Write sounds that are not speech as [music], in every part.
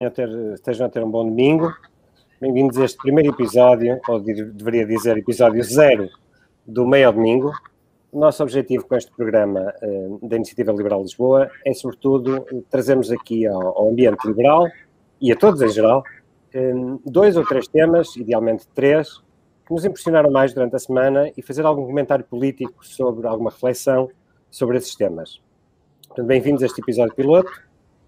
a ter, estejam a ter um bom domingo. Bem-vindos a este primeiro episódio, ou deveria dizer episódio zero, do Meio Domingo. O nosso objetivo com este programa uh, da Iniciativa Liberal Lisboa é, sobretudo, trazermos aqui ao, ao ambiente liberal e a todos em geral um, dois ou três temas, idealmente três, que nos impressionaram mais durante a semana e fazer algum comentário político sobre alguma reflexão sobre esses temas. Bem-vindos a este episódio piloto.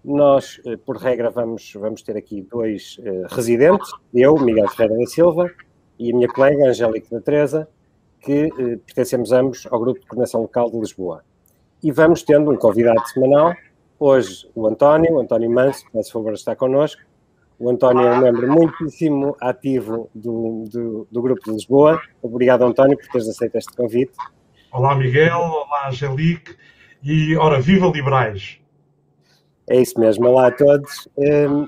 Nós, eh, por regra, vamos, vamos ter aqui dois uh, residentes, eu, Miguel Ferreira da Silva, e a minha colega Angélica da Teresa, que uh, pertencemos ambos ao Grupo de Coordenação Local de Lisboa. E vamos tendo um convidado semanal, hoje o António, o António Manso, que, por favor, está connosco. O António é um membro muitíssimo ativo do, do, do Grupo de Lisboa. Obrigado, António, por teres aceito este convite. Olá, Miguel. Olá, Angelique. E, ora, viva liberais! É isso mesmo, olá a todos. Um,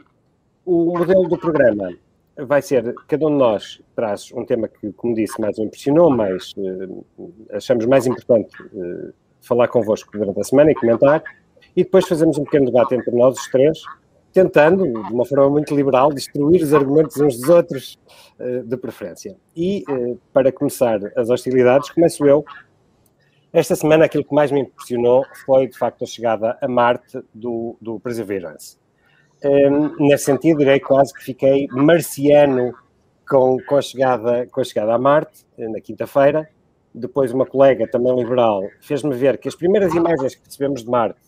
o modelo do programa vai ser, cada um de nós traz um tema que, como disse, mais impressionou, mas uh, achamos mais importante uh, falar convosco durante a semana e comentar, e depois fazemos um pequeno debate entre nós, os três, tentando, de uma forma muito liberal, destruir os argumentos uns dos outros, uh, de preferência. E, para começar as hostilidades, começo eu esta semana, aquilo que mais me impressionou foi, de facto, a chegada a Marte do, do Perseverance. Um, nesse sentido, direi quase que fiquei marciano com, com, a, chegada, com a chegada a Marte, na quinta-feira. Depois, uma colega, também liberal, fez-me ver que as primeiras imagens que recebemos de Marte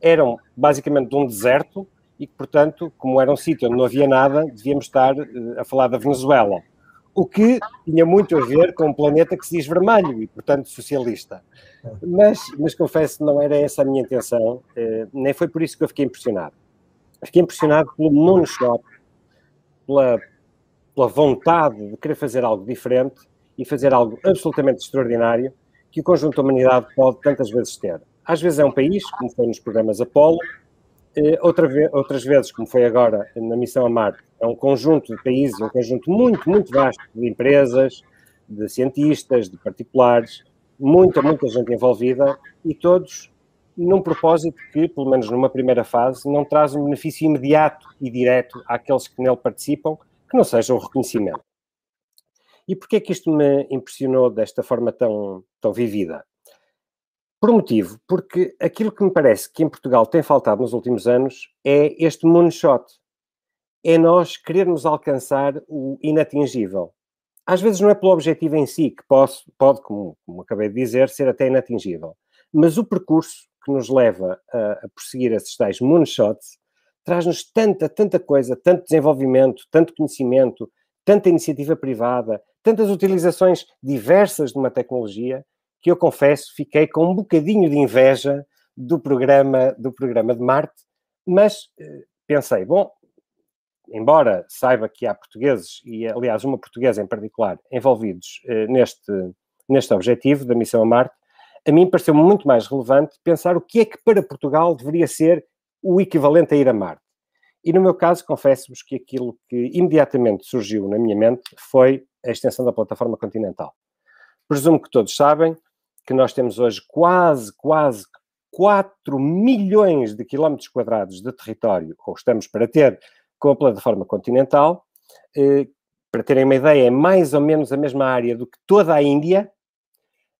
eram basicamente de um deserto e que, portanto, como era um sítio onde não havia nada, devíamos estar uh, a falar da Venezuela o que tinha muito a ver com um planeta que se diz vermelho e, portanto, socialista. Mas, mas confesso não era essa a minha intenção, eh, nem foi por isso que eu fiquei impressionado. Fiquei impressionado pelo moonshot, pela, pela vontade de querer fazer algo diferente e fazer algo absolutamente extraordinário que o conjunto da humanidade pode tantas vezes ter. Às vezes é um país, como foi nos programas Apollo, eh, outra vez, outras vezes, como foi agora na missão a Marte, é um conjunto de países, um conjunto muito, muito vasto de empresas, de cientistas, de particulares, muita, muita gente envolvida e todos num propósito que, pelo menos numa primeira fase, não traz um benefício imediato e direto àqueles que nele participam, que não seja o reconhecimento. E porquê é que isto me impressionou desta forma tão, tão vivida? Por um motivo, porque aquilo que me parece que em Portugal tem faltado nos últimos anos é este moonshot, é nós querermos alcançar o inatingível. Às vezes não é pelo objetivo em si, que posso, pode, como, como acabei de dizer, ser até inatingível, mas o percurso que nos leva a, a prosseguir esses tais moonshots traz-nos tanta, tanta coisa, tanto desenvolvimento, tanto conhecimento, tanta iniciativa privada, tantas utilizações diversas de uma tecnologia, que eu confesso, fiquei com um bocadinho de inveja do programa, do programa de Marte, mas eh, pensei, bom, embora saiba que há portugueses, e aliás uma portuguesa em particular, envolvidos eh, neste, neste objetivo da missão a Marte, a mim pareceu muito mais relevante pensar o que é que para Portugal deveria ser o equivalente a ir a Marte. E no meu caso, confesso-vos que aquilo que imediatamente surgiu na minha mente foi a extensão da plataforma continental. Presumo que todos sabem que nós temos hoje quase, quase 4 milhões de quilómetros quadrados de território, ou estamos para ter, com a plataforma continental. Eh, para terem uma ideia, é mais ou menos a mesma área do que toda a Índia.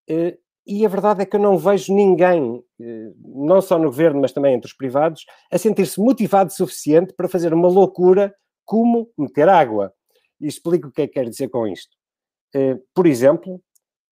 Eh, e a verdade é que eu não vejo ninguém, eh, não só no governo, mas também entre os privados, a sentir-se motivado o suficiente para fazer uma loucura como meter água. E explico o que é que quero dizer com isto. Por exemplo,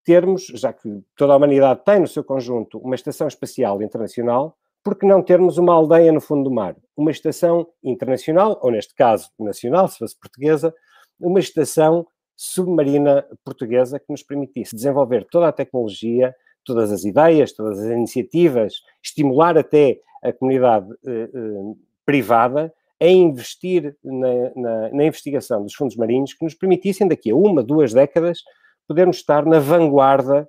termos, já que toda a humanidade tem no seu conjunto uma estação espacial internacional, por que não termos uma aldeia no fundo do mar? Uma estação internacional, ou neste caso nacional, se fosse portuguesa, uma estação submarina portuguesa que nos permitisse desenvolver toda a tecnologia, todas as ideias, todas as iniciativas, estimular até a comunidade eh, eh, privada a investir na, na, na, investigação dos fundos marinhos que nos permitissem, daqui a uma, duas décadas, podermos estar na vanguarda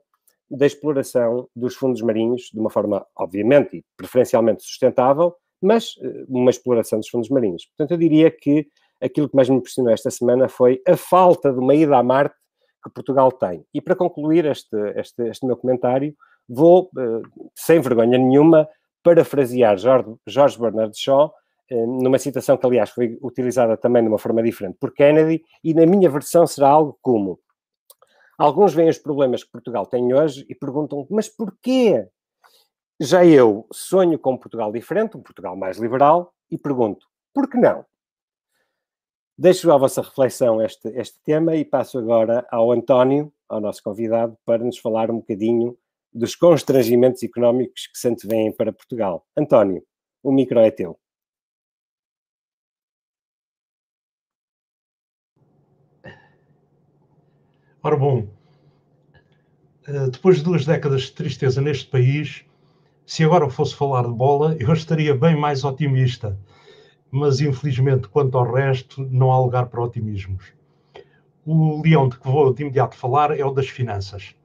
da exploração dos fundos marinhos de uma forma, obviamente, e preferencialmente sustentável, mas eh, uma exploração dos fundos marinhos. Portanto, eu diria que aquilo que mais me impressionou esta semana foi a falta de uma ida a Marte que Portugal tem. E para concluir este, este, este meu comentário, vou, eh, sem vergonha nenhuma, parafrasear Jorge, Jorge Bernard Shaw, numa citação que, aliás, foi utilizada também de uma forma diferente por Kennedy, e na minha versão será algo como: alguns veem os problemas que Portugal tem hoje e perguntam, mas porquê? Já eu sonho com um Portugal diferente, um Portugal mais liberal, e pergunto, por que não? Deixo à vossa reflexão este, este tema e passo agora ao António, ao nosso convidado, para nos falar um bocadinho dos constrangimentos económicos que se antevêm para Portugal. António, o micro é teu. Ora bom, eh, depois de duas décadas de tristeza neste país, se agora fosse falar de bola, eu estaria bem mais otimista. Mas infelizmente, quanto ao resto, não há lugar para otimismos. O leão de que vou de imediato falar é o das finanças.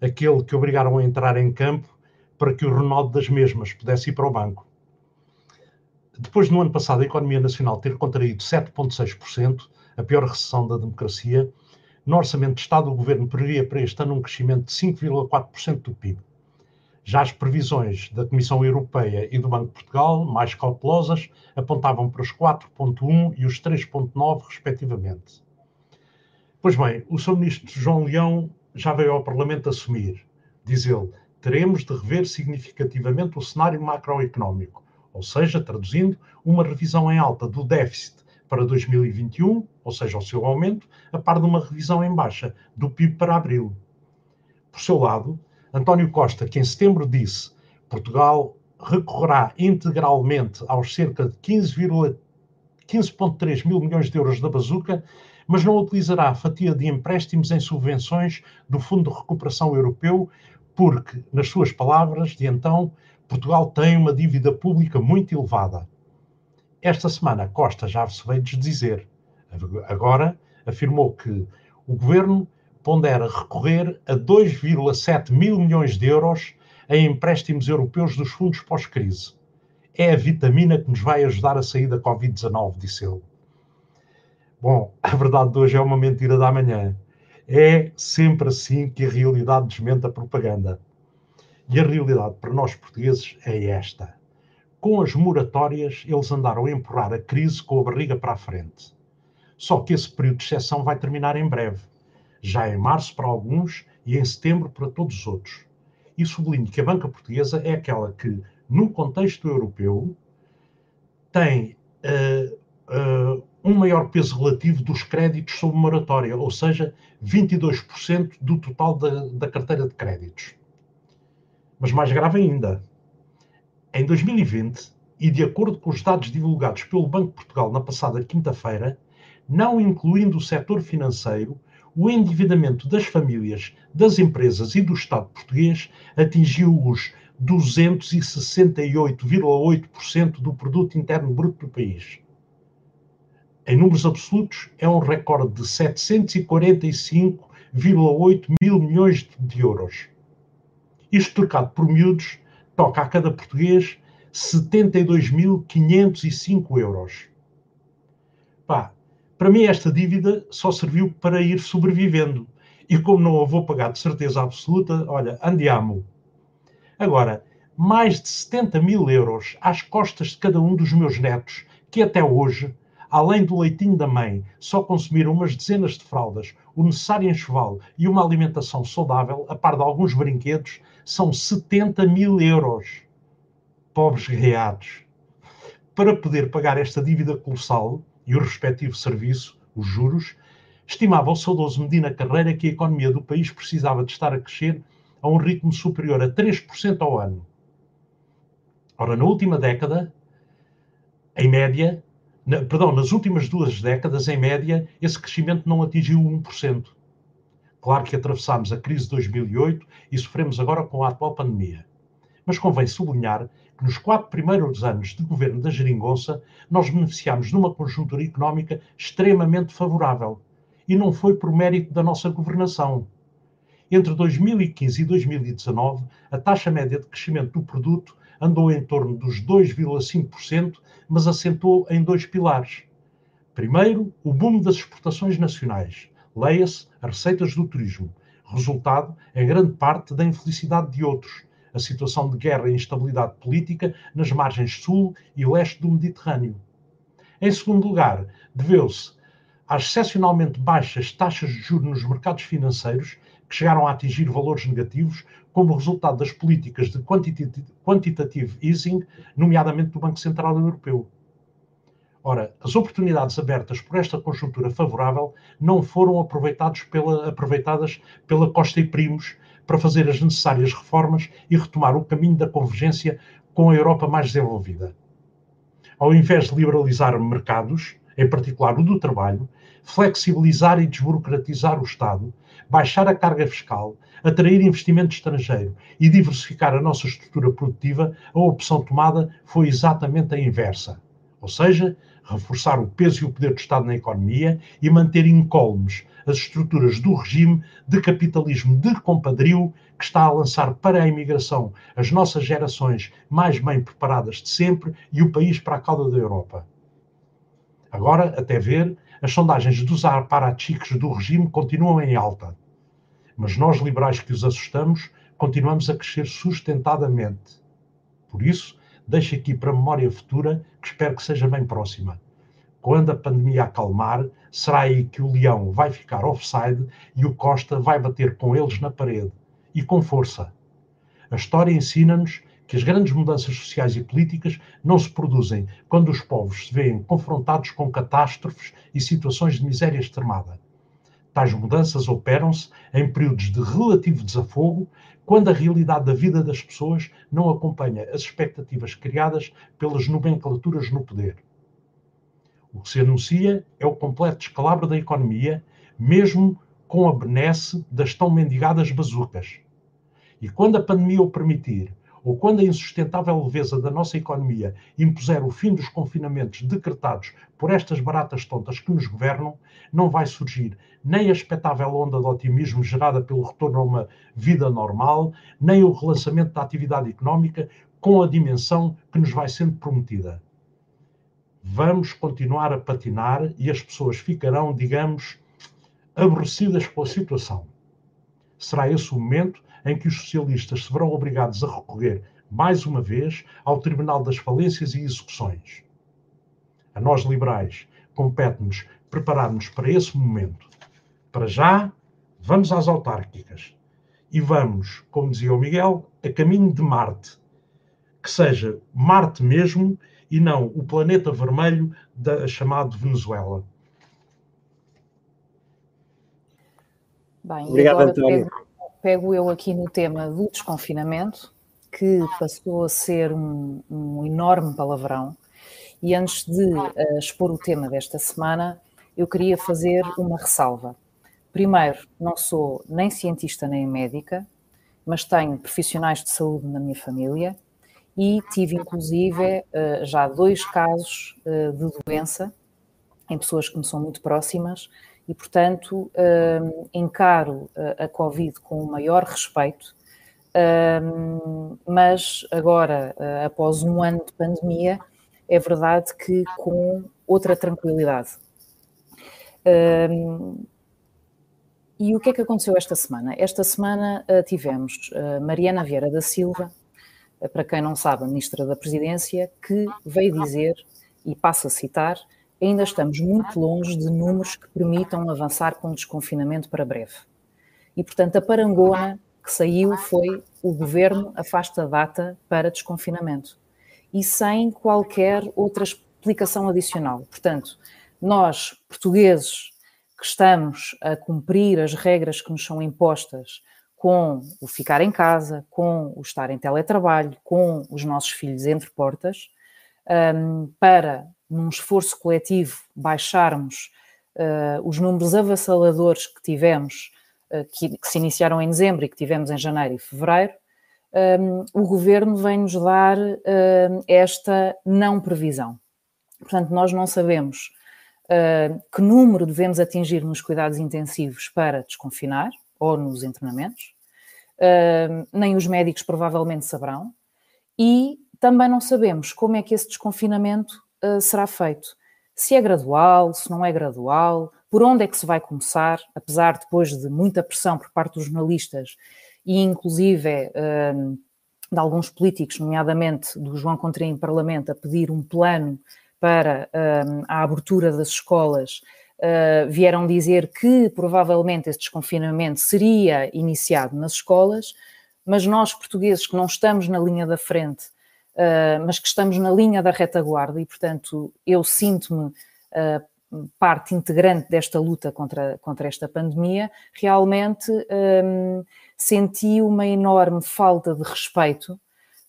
Aquele que obrigaram a entrar em campo para que o Ronaldo das mesmas pudesse ir para o banco. Depois, no ano passado, a economia nacional ter contraído 7,6%, a pior recessão da democracia, no Orçamento de Estado, o Governo previa para este ano um crescimento de 5,4% do PIB. Já as previsões da Comissão Europeia e do Banco de Portugal, mais cautelosas, apontavam para os 4,1% e os 3,9%, respectivamente. Pois bem, o Sr. Ministro João Leão já veio ao Parlamento assumir. Diz ele: teremos de rever significativamente o cenário macroeconómico, ou seja, traduzindo, uma revisão em alta do déficit para 2021, ou seja, o seu aumento, a par de uma revisão em baixa do PIB para abril. Por seu lado, António Costa, que em setembro disse Portugal recorrerá integralmente aos cerca de 15,3 15 mil milhões de euros da bazuca, mas não utilizará a fatia de empréstimos em subvenções do Fundo de Recuperação Europeu, porque, nas suas palavras de então, Portugal tem uma dívida pública muito elevada. Esta semana, Costa já se veio desdizer. Agora, afirmou que o governo pondera recorrer a 2,7 mil milhões de euros em empréstimos europeus dos fundos pós-crise. É a vitamina que nos vai ajudar a sair da Covid-19, disse ele. Bom, a verdade de hoje é uma mentira da manhã. É sempre assim que a realidade desmente a propaganda. E a realidade para nós portugueses é esta com as moratórias, eles andaram a empurrar a crise com a barriga para a frente. Só que esse período de exceção vai terminar em breve, já em março para alguns e em setembro para todos os outros. E sublinho que a banca portuguesa é aquela que, no contexto europeu, tem uh, uh, um maior peso relativo dos créditos sob moratória, ou seja, 22% do total da, da carteira de créditos. Mas mais grave ainda, em 2020, e de acordo com os dados divulgados pelo Banco de Portugal na passada quinta-feira, não incluindo o setor financeiro, o endividamento das famílias, das empresas e do Estado português atingiu os 268,8% do produto interno bruto do país. Em números absolutos, é um recorde de 745,8 mil milhões de euros. Isto trocado por miúdos toca a cada português 72.505 euros. Pá, para mim esta dívida só serviu para ir sobrevivendo. E como não a vou pagar de certeza absoluta, olha, andiamo. Agora, mais de 70 mil euros às costas de cada um dos meus netos, que até hoje, além do leitinho da mãe, só consumiram umas dezenas de fraldas, o necessário enxoval e uma alimentação saudável, a par de alguns brinquedos, são 70 mil euros. Pobres guerreados. Para poder pagar esta dívida colossal e o respectivo serviço, os juros, estimava o saudoso Medina Carreira que a economia do país precisava de estar a crescer a um ritmo superior a 3% ao ano. Ora, na última década, em média, na, perdão, nas últimas duas décadas, em média, esse crescimento não atingiu 1%. Claro que atravessámos a crise de 2008 e sofremos agora com a atual pandemia. Mas convém sublinhar que nos quatro primeiros anos de governo da Geringonça, nós beneficiámos de uma conjuntura económica extremamente favorável. E não foi por mérito da nossa governação. Entre 2015 e 2019, a taxa média de crescimento do produto andou em torno dos 2,5%, mas assentou em dois pilares. Primeiro, o boom das exportações nacionais, leia-se as receitas do turismo, resultado, em grande parte, da infelicidade de outros, a situação de guerra e instabilidade política nas margens sul e leste do Mediterrâneo. Em segundo lugar, deveu-se às excepcionalmente baixas taxas de juros nos mercados financeiros, que chegaram a atingir valores negativos, como resultado das políticas de quantitative easing, nomeadamente do Banco Central Europeu. Ora, as oportunidades abertas por esta conjuntura favorável não foram aproveitadas pela, aproveitadas pela Costa e Primos para fazer as necessárias reformas e retomar o caminho da convergência com a Europa mais desenvolvida. Ao invés de liberalizar mercados, em particular o do trabalho, flexibilizar e desburocratizar o Estado, baixar a carga fiscal, atrair investimento estrangeiro e diversificar a nossa estrutura produtiva, a opção tomada foi exatamente a inversa. Ou seja, reforçar o peso e o poder do Estado na economia e manter incólumes as estruturas do regime de capitalismo de compadrio que está a lançar para a imigração as nossas gerações mais bem preparadas de sempre e o país para a cauda da Europa. Agora, até ver, as sondagens dos aparachiques do regime continuam em alta. Mas nós, liberais que os assustamos, continuamos a crescer sustentadamente. Por isso, deixo aqui para a memória futura, que espero que seja bem próxima. Quando a pandemia acalmar, será aí que o Leão vai ficar offside e o Costa vai bater com eles na parede. E com força. A história ensina-nos que as grandes mudanças sociais e políticas não se produzem quando os povos se veem confrontados com catástrofes e situações de miséria extremada. Tais mudanças operam-se em períodos de relativo desafogo, quando a realidade da vida das pessoas não acompanha as expectativas criadas pelas nomenclaturas no poder. O que se anuncia é o completo descalabro da economia, mesmo com a benesse das tão mendigadas bazucas. E quando a pandemia o permitir, ou quando a insustentável leveza da nossa economia impuser o fim dos confinamentos decretados por estas baratas tontas que nos governam, não vai surgir nem a expectável onda de otimismo gerada pelo retorno a uma vida normal, nem o relançamento da atividade económica com a dimensão que nos vai sendo prometida. Vamos continuar a patinar e as pessoas ficarão, digamos, aborrecidas com a situação. Será esse o momento em que os socialistas se verão obrigados a recorrer, mais uma vez, ao Tribunal das Falências e Execuções. A nós, liberais, compete-nos preparar-nos para esse momento. Para já, vamos às autárquicas. E vamos, como dizia o Miguel, a caminho de Marte. Que seja Marte mesmo e não o planeta vermelho da chamado Venezuela. Bem, Obrigado, António pego eu aqui no tema do desconfinamento, que passou a ser um, um enorme palavrão. E antes de uh, expor o tema desta semana, eu queria fazer uma ressalva. Primeiro, não sou nem cientista nem médica, mas tenho profissionais de saúde na minha família e tive, inclusive, uh, já dois casos uh, de doença em pessoas que me são muito próximas e, portanto, hum, encaro a Covid com o maior respeito, hum, mas agora, eh, após um ano de pandemia, é verdade que com outra tranquilidade. Hum, e o que é que aconteceu esta semana? Esta semana eh, tivemos eh, Mariana Vieira da Silva, para quem não sabe, a Ministra da Presidência, que veio dizer, e passo a citar, ainda estamos muito longe de números que permitam avançar com o desconfinamento para breve. E, portanto, a parangona que saiu foi o governo afasta a data para desconfinamento e sem qualquer outra explicação adicional. Portanto, nós, portugueses, que estamos a cumprir as regras que nos são impostas com o ficar em casa, com o estar em teletrabalho, com os nossos filhos entre portas, um, para num esforço coletivo, baixarmos uh, os números avassaladores que tivemos, uh, que, que, se iniciaram em dezembro e que tivemos em janeiro e fevereiro, um, ehm, o governo vem-nos dar uh, esta não previsão. Portanto, nós não sabemos que número devemos atingir nos cuidados intensivos para desconfinar ou nos internamentos, nem os médicos provavelmente saberão, e também não sabemos como é que esse desconfinamento uh, será feito. Se é gradual, se não é gradual, por onde é que se vai começar, apesar depois de muita pressão por parte dos jornalistas e inclusive uh, de alguns políticos, nomeadamente do João Contrim em Parlamento, a pedir um plano para um, a abertura das escolas, uh, vieram dizer que provavelmente este desconfinamento seria iniciado nas escolas, mas nós portugueses que não estamos na linha da frente, uh, mas que estamos na linha da retaguarda, e portanto eu sinto-me uh, parte integrante desta luta contra, contra esta pandemia, realmente senti uma enorme falta de respeito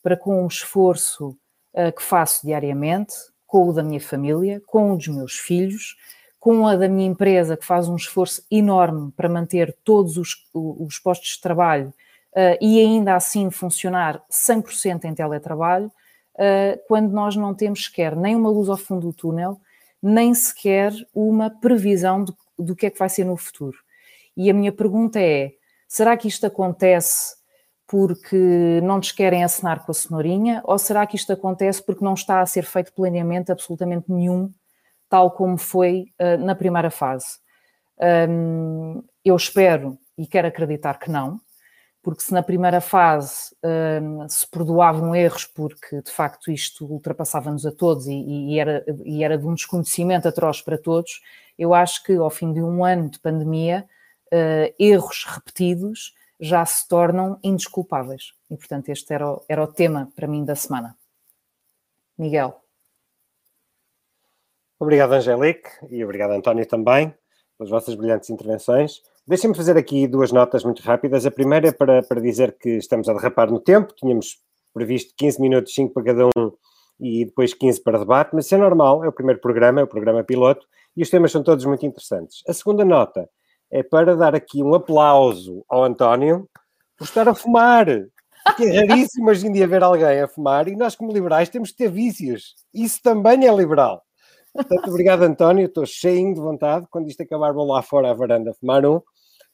para com o esforço uh, que faço diariamente, com o da minha família, com o dos meus filhos, com a da minha empresa, que faz um esforço enorme para manter todos os, os postos de trabalho uh, e ainda assim funcionar 100% em teletrabalho, uh, quando nós não temos sequer nem uma luz ao fundo do túnel, nem sequer uma previsão do, do que é que vai ser no futuro. E a minha pergunta é: será que isto acontece porque não nos querem assinar com a cenourinha, ou será que isto acontece porque não está a ser feito planeamento absolutamente nenhum, tal como foi uh, na primeira fase? Um, eu espero e quero acreditar que não, porque se na primeira fase um, se perdoavam erros porque de facto isto ultrapassava-nos a todos e, e, era, e era de um desconhecimento atroz para todos, eu acho que ao fim de um ano de pandemia, uh, erros repetidos já se tornam indesculpáveis. E, portanto, este era o, era o tema para mim da semana. Miguel. Obrigado, Angélique, e obrigado, António, também, pelas vossas brilhantes intervenções. Deixem-me fazer aqui duas notas muito rápidas. A primeira é para, para dizer que estamos a derrapar no tempo, tínhamos previsto 15 minutos, 5 para cada um e depois 15 para debate, mas isso é normal, é o primeiro programa, é o programa piloto, e os temas são todos muito interessantes. A segunda nota é para dar aqui um aplauso ao António por estar a fumar. Porque é raríssimo hoje em dia ver alguém a fumar e nós, como liberais, temos que ter vícios. Isso também é liberal. Portanto, obrigado, António. Estou cheio de vontade. Quando isto acabar, vou lá fora à varanda fumar um,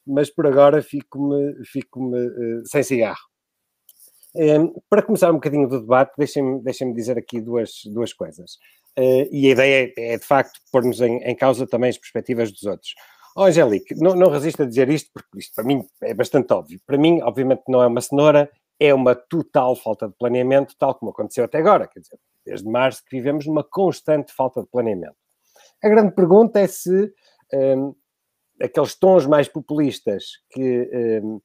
mas por agora fico-me fico uh, sem cigarro. Um, para começar um bocadinho do debate, deixem-me deixem dizer aqui duas, duas coisas. Uh, e a ideia é, é, de facto, pôr-nos em, em causa também as perspectivas dos outros. Oh, Angélique, não, não resisto a dizer isto, porque isto para mim é bastante óbvio. Para mim, obviamente, não é uma cenoura, é uma total falta de planeamento, tal como aconteceu até agora. Quer dizer, desde março que vivemos numa constante falta de planeamento. A grande pergunta é se um, aqueles tons mais populistas que um,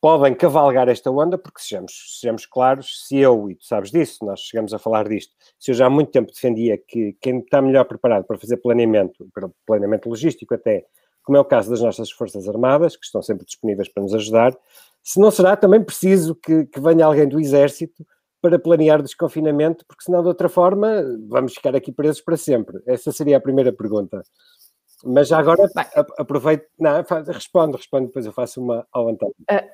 podem cavalgar esta onda, porque sejamos, sejamos claros, se eu, e tu sabes disso, nós chegamos a falar disto, se eu já há muito tempo defendia que quem está melhor preparado para fazer planeamento, para planeamento logístico até, como é o caso das nossas Forças Armadas, que estão sempre disponíveis para nos ajudar, se não será também preciso que, que venha alguém do Exército para planear desconfinamento, porque senão de outra forma vamos ficar aqui presos para sempre. Essa seria a primeira pergunta. Mas já agora aproveito. Não, responde, responde, depois eu faço uma ao António. Uh,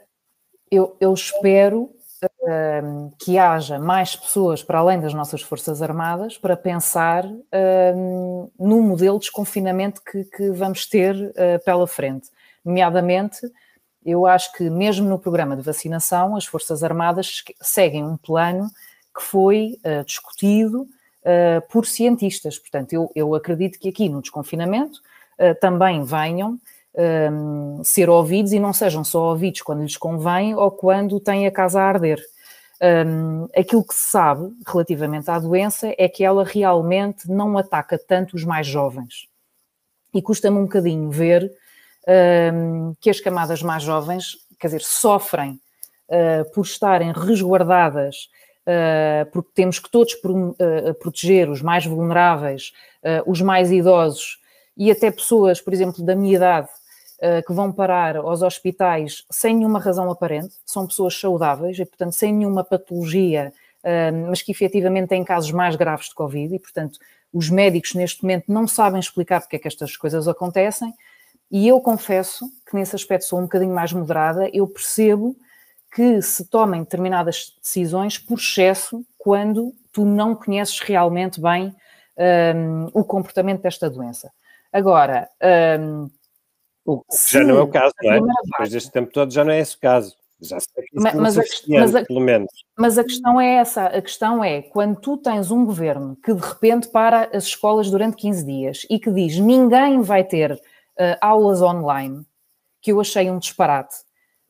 eu, eu espero uh, que haja mais pessoas para além das nossas Forças Armadas para pensar uh, no modelo de desconfinamento que, que vamos ter uh, pela frente. Nomeadamente, eu acho que mesmo no programa de vacinação, as Forças Armadas seguem um plano que foi uh, discutido uh, por cientistas. Portanto, eu, eu, acredito que aqui no desconfinamento também venham um, ser ouvidos e não sejam só ouvidos quando lhes convém ou quando têm a casa a arder. Um, aquilo que se sabe relativamente à doença é que ela realmente não ataca tanto os mais jovens. E custa-me um bocadinho ver um, que as camadas mais jovens, quer dizer, sofrem uh, por estarem resguardadas, uh, porque temos que todos pro, proteger os mais vulneráveis, os mais idosos e até pessoas, por exemplo, da minha idade, uh, que vão parar aos hospitais sem nenhuma razão aparente, são pessoas saudáveis e, portanto, sem nenhuma patologia, uh, mas que efetivamente têm casos mais graves de Covid e, portanto, os médicos neste momento não sabem explicar porque é que estas coisas acontecem. E eu confesso que nesse aspecto sou um bocadinho mais moderada, eu percebo que se tomem determinadas decisões por excesso quando tu não conheces realmente bem um, ehm, o comportamento desta doença. Agora, um, o que já não é o caso, não é? Depois deste tempo todo já não é esse o caso. Já sei que mas, mas, a, mas a, pelo menos. Mas a questão é essa, a questão é, quando tu tens um governo que de repente para as escolas durante 15 dias e que diz ninguém vai ter uh, aulas online, que eu achei um disparate,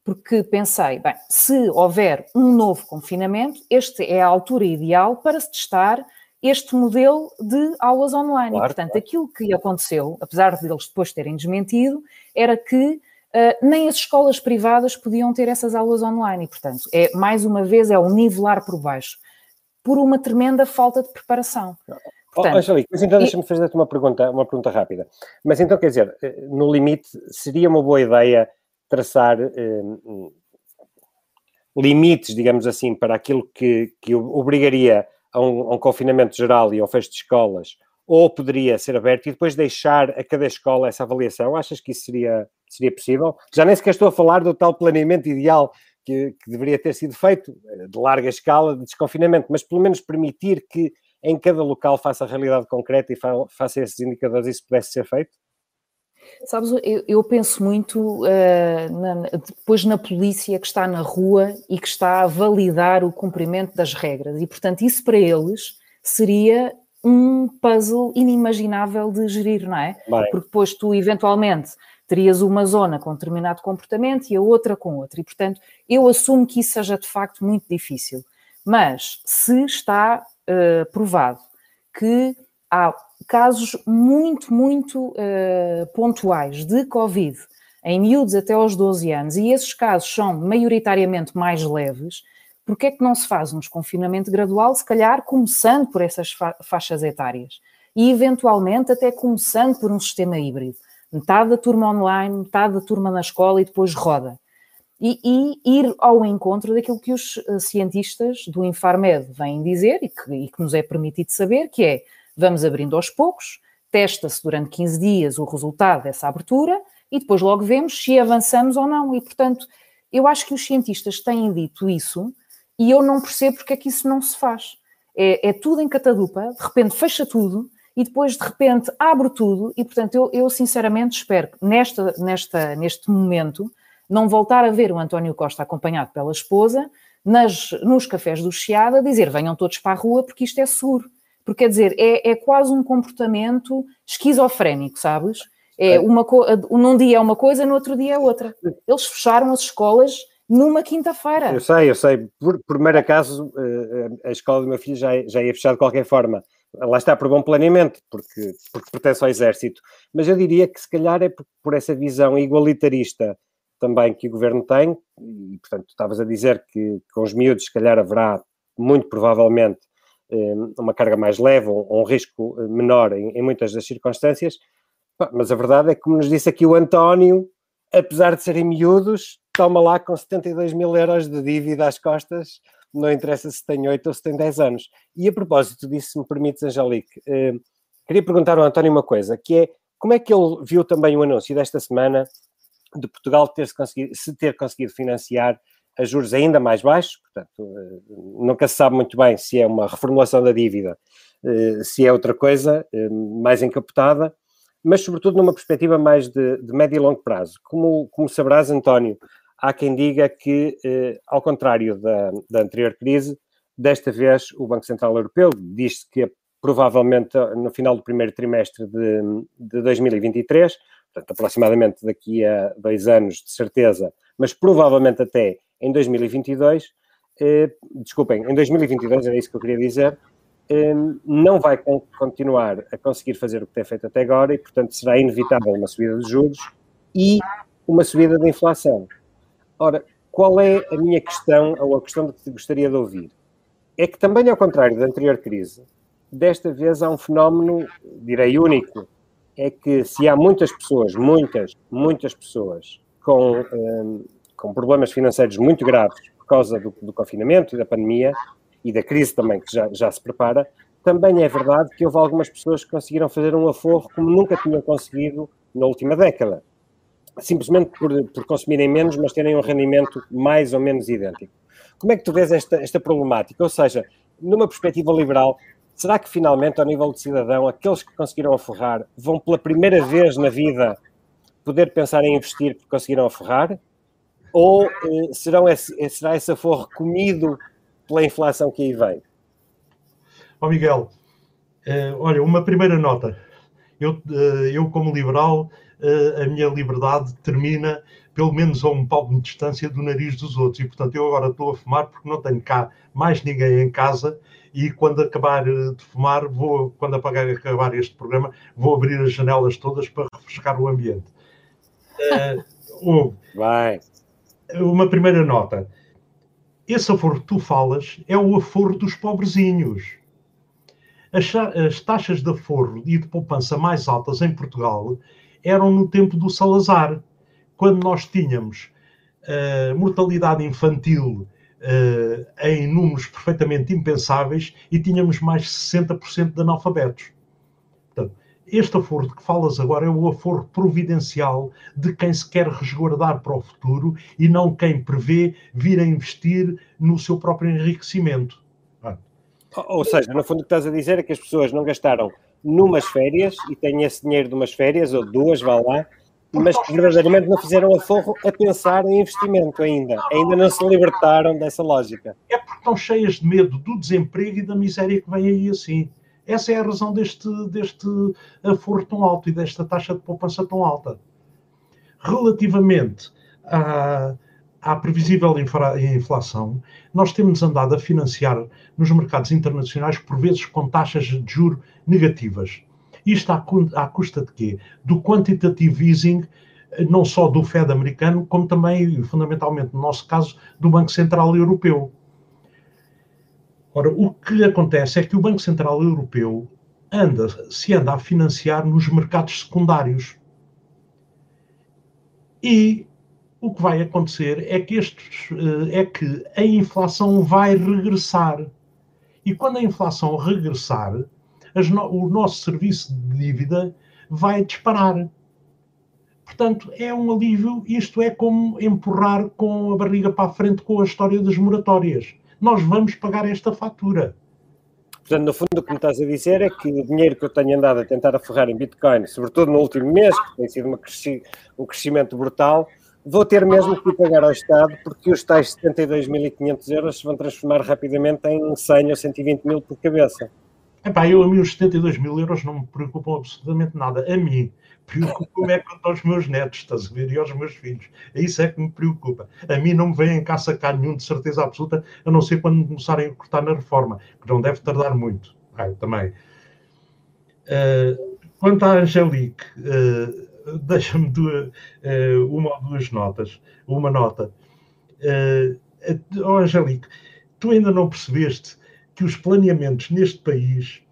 porque pensei, bem, se houver um novo confinamento, este é a altura ideal para se testar este modelo de aulas online. Claro, e, portanto, claro. aquilo que aconteceu, apesar de eles depois terem desmentido, era que uh, nem as escolas privadas podiam ter essas aulas online. E, portanto, é, mais uma vez, é o nivelar por baixo, por uma tremenda falta de preparação. Portanto, oh, Angelique, mas então deixa-me fazer-te uma pergunta, uma pergunta rápida. Mas então, quer dizer, eh, no limite, seria uma boa ideia traçar eh, limites, digamos assim, para aquilo que, que obrigaria a um, a um, confinamento geral e ao fecho de escolas, ou poderia ser aberto e depois deixar a cada escola essa avaliação? Achas que isso seria, seria possível? Já nem sequer estou a falar do tal planeamento ideal que, que deveria ter sido feito, eh, de larga escala, de desconfinamento, mas pelo menos permitir que em cada local faça a realidade concreta e faça esses indicadores, isso pudesse ser feito? Sabes, eu, eu penso muito uh, na, depois na polícia que está na rua e que está a validar o cumprimento das regras, e portanto, isso para eles seria um puzzle inimaginável de gerir, não é? Bem. Porque depois tu eventualmente terias uma zona com determinado comportamento e a outra com outra, e portanto, eu assumo que isso seja de facto muito difícil. Mas se está uh, provado que há casos muito, muito uh, pontuais de Covid em miúdos até aos 12 anos, e esses casos são maioritariamente mais leves, porque é que não se faz um desconfinamento gradual, se calhar começando por essas fa faixas etárias e eventualmente até começando por um sistema híbrido. Metade da turma online, metade da turma na escola e depois roda e, e, ir ao encontro daquilo que os eh, cientistas do Infarmed vêm dizer e que, e que nos é permitido saber, que é, vamos abrindo aos poucos, testa-se durante 15 dias o resultado dessa abertura e depois logo vemos se avançamos ou não. E, portanto, eu acho que os cientistas têm dito isso e eu não percebo porque é que isso não se faz. É, é tudo em catadupa, de repente fecha tudo e depois de repente abre tudo e, portanto, eu, eu sinceramente espero que nesta, nesta, neste momento não voltar a ver o António Costa acompanhado pela esposa nas, nos cafés do Chiado a dizer venham todos para a rua porque isto é seguro. Porque quer dizer, é, é quase um comportamento esquizofrénico, sabes? É uma num dia é uma coisa, no outro dia é outra. Eles fecharam as escolas numa quinta-feira. Eu sei, eu sei. Por, primeiro acaso, eh, a escola do meu filho já, já ia fechar de qualquer forma. Lá está por bom planeamento, porque, porque pertence ao exército. Mas eu diria que se calhar é por, por essa visão igualitarista também que o governo tem, e portanto estavas a dizer que com os miúdos se calhar haverá muito provavelmente eh, uma carga mais leve ou um risco eh, menor em, em muitas das circunstâncias, mas a verdade é que, como nos disse aqui o António, apesar de serem miúdos, toma lá com 72 mil euros de dívida às costas, não interessa se tem 8 ou se tem 10 anos. E a propósito disso, se me permites, Angelique, eh, queria perguntar ao António uma coisa, que é, como é que ele viu também o anúncio desta semana de Portugal ter -se, conseguido, se ter conseguido financiar a juros ainda mais baixos, portanto, eh, nunca se sabe muito bem se é uma reformulação da dívida, eh, se é outra coisa, eh, mais encapotada, mas sobretudo numa perspectiva mais de, de médio e longo prazo. Como, como saberás, António, há quem diga que, ao contrário da, da anterior crise, desta vez o Banco Central Europeu diz que provavelmente no final do primeiro trimestre de, de 2023 portanto, aproximadamente daqui a dois anos, de certeza, mas provavelmente até em 2022, eh, desculpem, em 2022, era isso que eu queria dizer, eh, não vai con continuar a conseguir fazer o que tem feito até agora e, portanto, será inevitável uma subida de juros e uma subida da inflação. Ora, qual é a minha questão, ou a questão que gostaria de ouvir? É que também, ao contrário da anterior crise, desta vez há um fenómeno, direi único, é que se há muitas pessoas, muitas, muitas pessoas com, um, com problemas financeiros muito graves por causa do, do, confinamento e da pandemia e da crise também que já, já se prepara, também é verdade que houve algumas pessoas que conseguiram fazer um aforro como nunca tinham conseguido na última década. Simplesmente por, por consumirem menos, mas terem um rendimento mais ou menos idêntico. Como é que tu vês esta, esta problemática? Ou seja, numa perspectiva liberal, Será que finalmente, ao nível de cidadão, aqueles que conseguiram aforrar vão pela primeira vez na vida poder pensar em investir porque conseguiram aforrar? Ou eh, serão esse, eh, será esse aforro comido pela inflação que aí vem? Ó oh, Miguel, eh, olha, uma primeira nota. Eu, eh, eu como liberal, a minha liberdade termina pelo menos a um palmo de distância do nariz dos outros. E, portanto, eu agora estou a fumar porque não tenho cá mais ninguém em casa e quando acabar de fumar, vou, quando apagar acabar este programa, vou abrir as janelas todas para refrescar o ambiente. [laughs] Uh, Vai. Uma primeira nota. Esse aforro que tu falas é o aforro dos pobrezinhos. As, as taxas de aforro e de poupança mais altas em Portugal eram no tempo do Salazar, quando nós tínhamos uh, mortalidade infantil uh, em números perfeitamente impensáveis e tínhamos mais de 60% de analfabetos. Portanto, este aforro de que falas agora é o aforro providencial de quem se quer resguardar para o futuro e não quem prevê vir a investir no seu próprio enriquecimento. Ou seja, no fundo o que estás a dizer é que as pessoas não gastaram numas férias e têm esse dinheiro de umas férias, ou duas, vá lá, mas que verdadeiramente não fizeram aforro a pensar em investimento ainda. Ainda não se libertaram dessa lógica. É porque estão cheias de medo do desemprego e da miséria que vem aí assim. Essa é a razão deste, deste aforro tão alto e desta taxa de poupança tão alta. Relativamente à, à previsível inflação, nós temos andado a financiar nos mercados internacionais, por vezes com taxas de juro negativas. Isto à, à custa de quê? Do quantitative easing, não só do Fed americano, como também, fundamentalmente, no nosso caso, do Banco Central Europeu. Ora, o que acontece é que o Banco Central Europeu anda, se anda a financiar nos mercados secundários. E o que vai acontecer é que, estes, eh, é que a inflação vai regressar. E quando a inflação regressar, no, o nosso serviço de dívida vai disparar. Portanto, é um alívio, isto é como empurrar com a barriga para a frente com a história das moratórias. Nós vamos pagar esta fatura. Portanto, no fundo, o que me estás a dizer é que o dinheiro que eu tenho andado a tentar aferrar em Bitcoin, sobretudo no último mês, que tem sido cresci um crescimento brutal, vou ter mesmo que pagar ao Estado, porque os tais 72.500 euros se vão transformar rapidamente em 100 ou 120 mil por cabeça. Epá, eu a mim os 72 mil euros não me preocupam absolutamente nada. A mim, preocupa-me é quanto aos meus netos, estás a ver, e aos meus filhos. É isso é que me preocupa. A mim não me vem cá nenhum de certeza absoluta, a não ser quando começarem a cortar na reforma, que não deve tardar muito. Ah, também. Uh, quanto à Angelique, uh, [laughs] deixa-me uh, uma ou duas notas. Uma nota. Uh, oh, Angelique, tu ainda não percebeste que os planeamentos neste país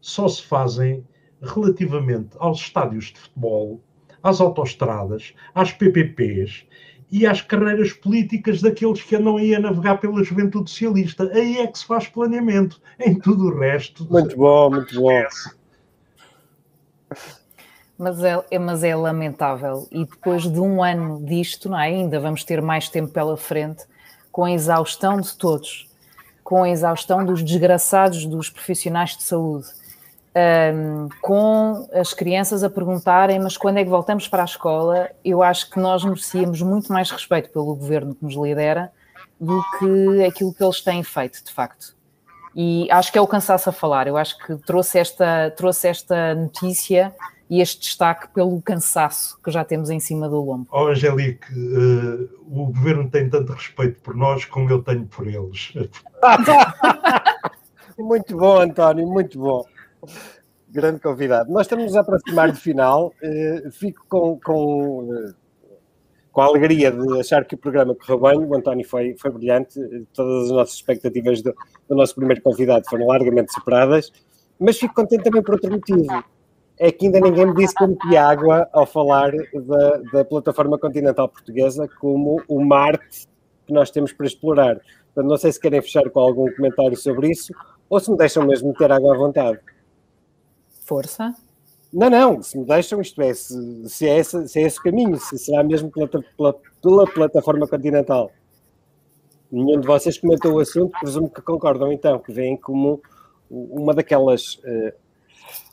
só se fazem relativamente aos estádios de futebol, às autoestradas, às PPPs e às carreiras políticas daqueles que andam aí a navegar pela juventude socialista. Aí é que se faz planeamento. Em tudo o resto. Muito bom, muito bom. Mas é, é, mas é lamentável. E depois de um ano disto, não é? ainda vamos ter mais tempo pela frente, com a exaustão de todos com a exaustão dos desgraçados dos profissionais de saúde, um, com as crianças a perguntarem, mas quando é que voltamos para a escola? Eu acho que nós merecíamos muito mais respeito pelo governo que nos lidera do que aquilo que eles têm feito, de facto. E acho que é o cansaço a falar. Eu acho que trouxe esta, trouxe esta notícia e este destaque pelo cansaço que já temos em cima do lombo. Oh, Angelique, uh, o governo tem tanto respeito por nós como eu tenho por eles. [laughs] muito bom, António, muito bom. Grande convidado. Nós estamos a aproximar do final. Uh, fico com, com, uh, com a alegria de achar que o programa correu bem. O António foi, foi brilhante. Todas as nossas expectativas do, do nosso primeiro convidado foram largamente superadas. Mas fico contente também por outro motivo é que ainda ninguém me disse como que água ao falar da, da, plataforma continental portuguesa como o Marte que nós temos para explorar. Portanto, não sei se querem fechar com algum comentário sobre isso ou se me deixam mesmo ter água à vontade. Força. Não, não, se me deixam, isto é, se, se, é, esse, se é esse caminho, se será mesmo pela, pela, pela plataforma continental. Nenhum de vocês comentou o assunto, presumo que concordam então, que veem como uma daquelas uh,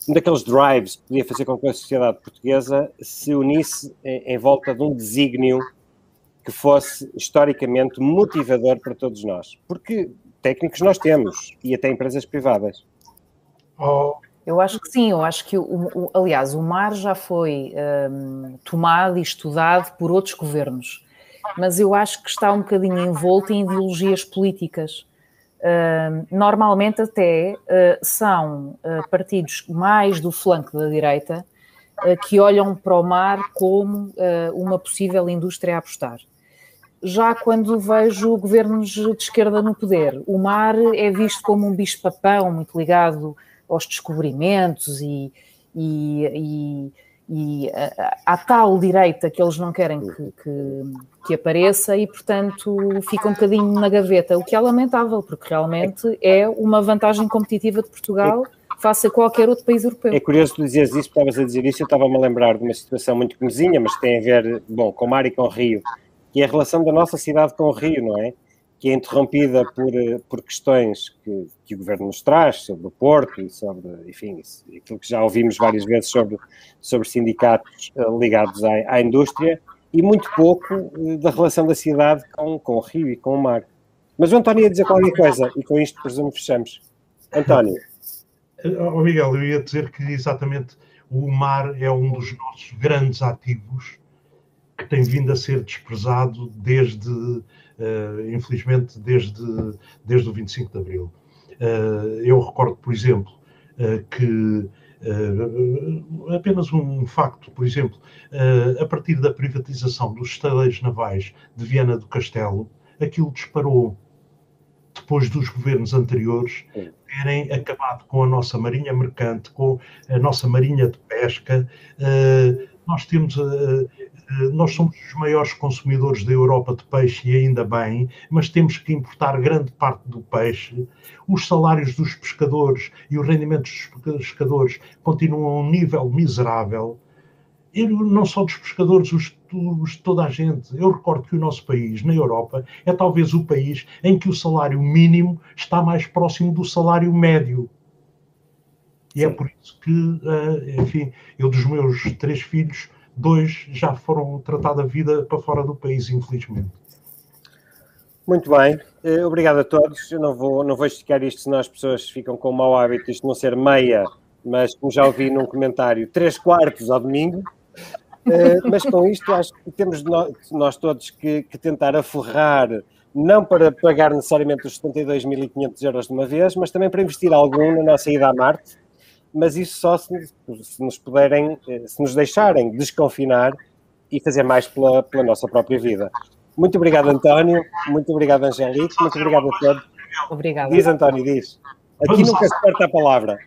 um daqueles drives que podia fazer com que a sociedade portuguesa se unisse em, em volta de um desígnio que fosse historicamente motivador para todos nós. Porque técnicos nós temos e até empresas privadas. Oh. Eu acho que sim, eu acho que, o, o, aliás, o mar já foi um, tomado e estudado por outros governos, mas eu acho que está um bocadinho envolto em ideologias políticas. Normalmente até uh, são uh, partidos mais do flanco da direita que olham para o mar como uma possível indústria a apostar. Já quando vejo governos de esquerda no poder, o mar é visto como um bicho-papão muito ligado aos descobrimentos e, e, e e há tal direita que eles não querem que, que, que, apareça e, portanto, fica um bocadinho na gaveta, o que é lamentável, porque realmente é uma vantagem competitiva de Portugal face a qualquer outro país europeu. É curioso tu dizeres isso, estavas a dizer isso, eu estava-me a lembrar de uma situação muito comezinha, mas tem a ver, bom, com o mar e com o rio, que é a relação da nossa cidade com o rio, não é? Que é interrompida por, eh, por questões que, que, o governo nos traz sobre o Porto e sobre, enfim, aquilo que já ouvimos várias vezes sobre, sobre sindicatos uh, ligados à, à, indústria e muito pouco uh, da relação da cidade com, com o rio e com o mar. Mas o António ia dizer qualquer coisa e com isto, presumo, fechamos. António. Oh, Miguel, eu ia dizer que exatamente o mar é um dos nossos grandes ativos que tem vindo a ser desprezado desde infelizmente, desde, desde o 25 de Abril. Uh, eu recordo, por exemplo, uh, que apenas um facto, por exemplo, a partir da privatização dos estaleiros navais de Viana do Castelo, aquilo disparou depois dos governos anteriores terem acabado com a nossa marinha mercante, com a nossa marinha de pesca. nós temos eh, nós somos os maiores consumidores da Europa de peixe e ainda bem, mas temos que importar grande parte do peixe. Os salários dos pescadores e o rendimento dos pescadores continuam a um nível miserável. E não só dos pescadores, os, os, toda a gente. Eu recordo que o nosso país, na Europa, é talvez o país em que o salário mínimo está mais próximo do salário médio. E é Sim. é por isso que, eh, enfim, eu dos meus três filhos, dois já foram tratados a vida para fora do país, infelizmente. Muito bem, eh, obrigado a todos. Eu não vou, não vou esticar isto, senão as pessoas ficam com o mau hábito isto não ser meia, mas como já ouvi num comentário, três quartos ao domingo. Uh, mas com isto acho que temos nós, nós todos que, que, tentar aforrar, não para pagar necessariamente os 72.500 euros de uma vez, mas também para investir algum na nossa ida a Marte, mas isso só se, se, nos puderem, eh, se nos deixarem desconfinar e fazer mais pela, pela nossa própria vida. Muito obrigado, António. Muito obrigado, Angelique. Muito obrigado a todos. Obrigado. Diz, António, diz. Aqui Vamos nunca às... se corta a palavra.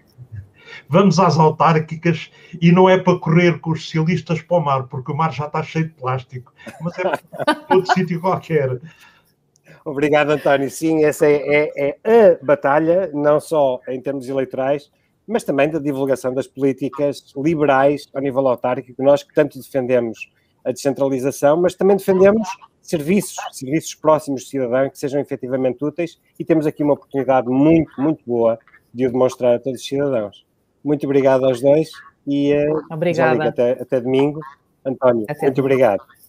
Vamos às autárquicas e não é para correr com os socialistas para o mar, porque o mar já está cheio de plástico, mas é para [laughs] outro sítio qualquer. Obrigado, António. Sim, essa é, é, é a batalha, não só em termos eleitorais, mas também da divulgação das políticas liberais ao nível autárquico, nós que tanto defendemos a descentralização, mas também defendemos serviços, serviços próximos do cidadão que sejam efetivamente úteis e temos aqui uma oportunidade muito, muito boa de o demonstrar a todos os cidadãos. Muito obrigado aos dois e uh, Obrigada. Até, até domingo. António, até muito domingo. obrigado. Obrigado.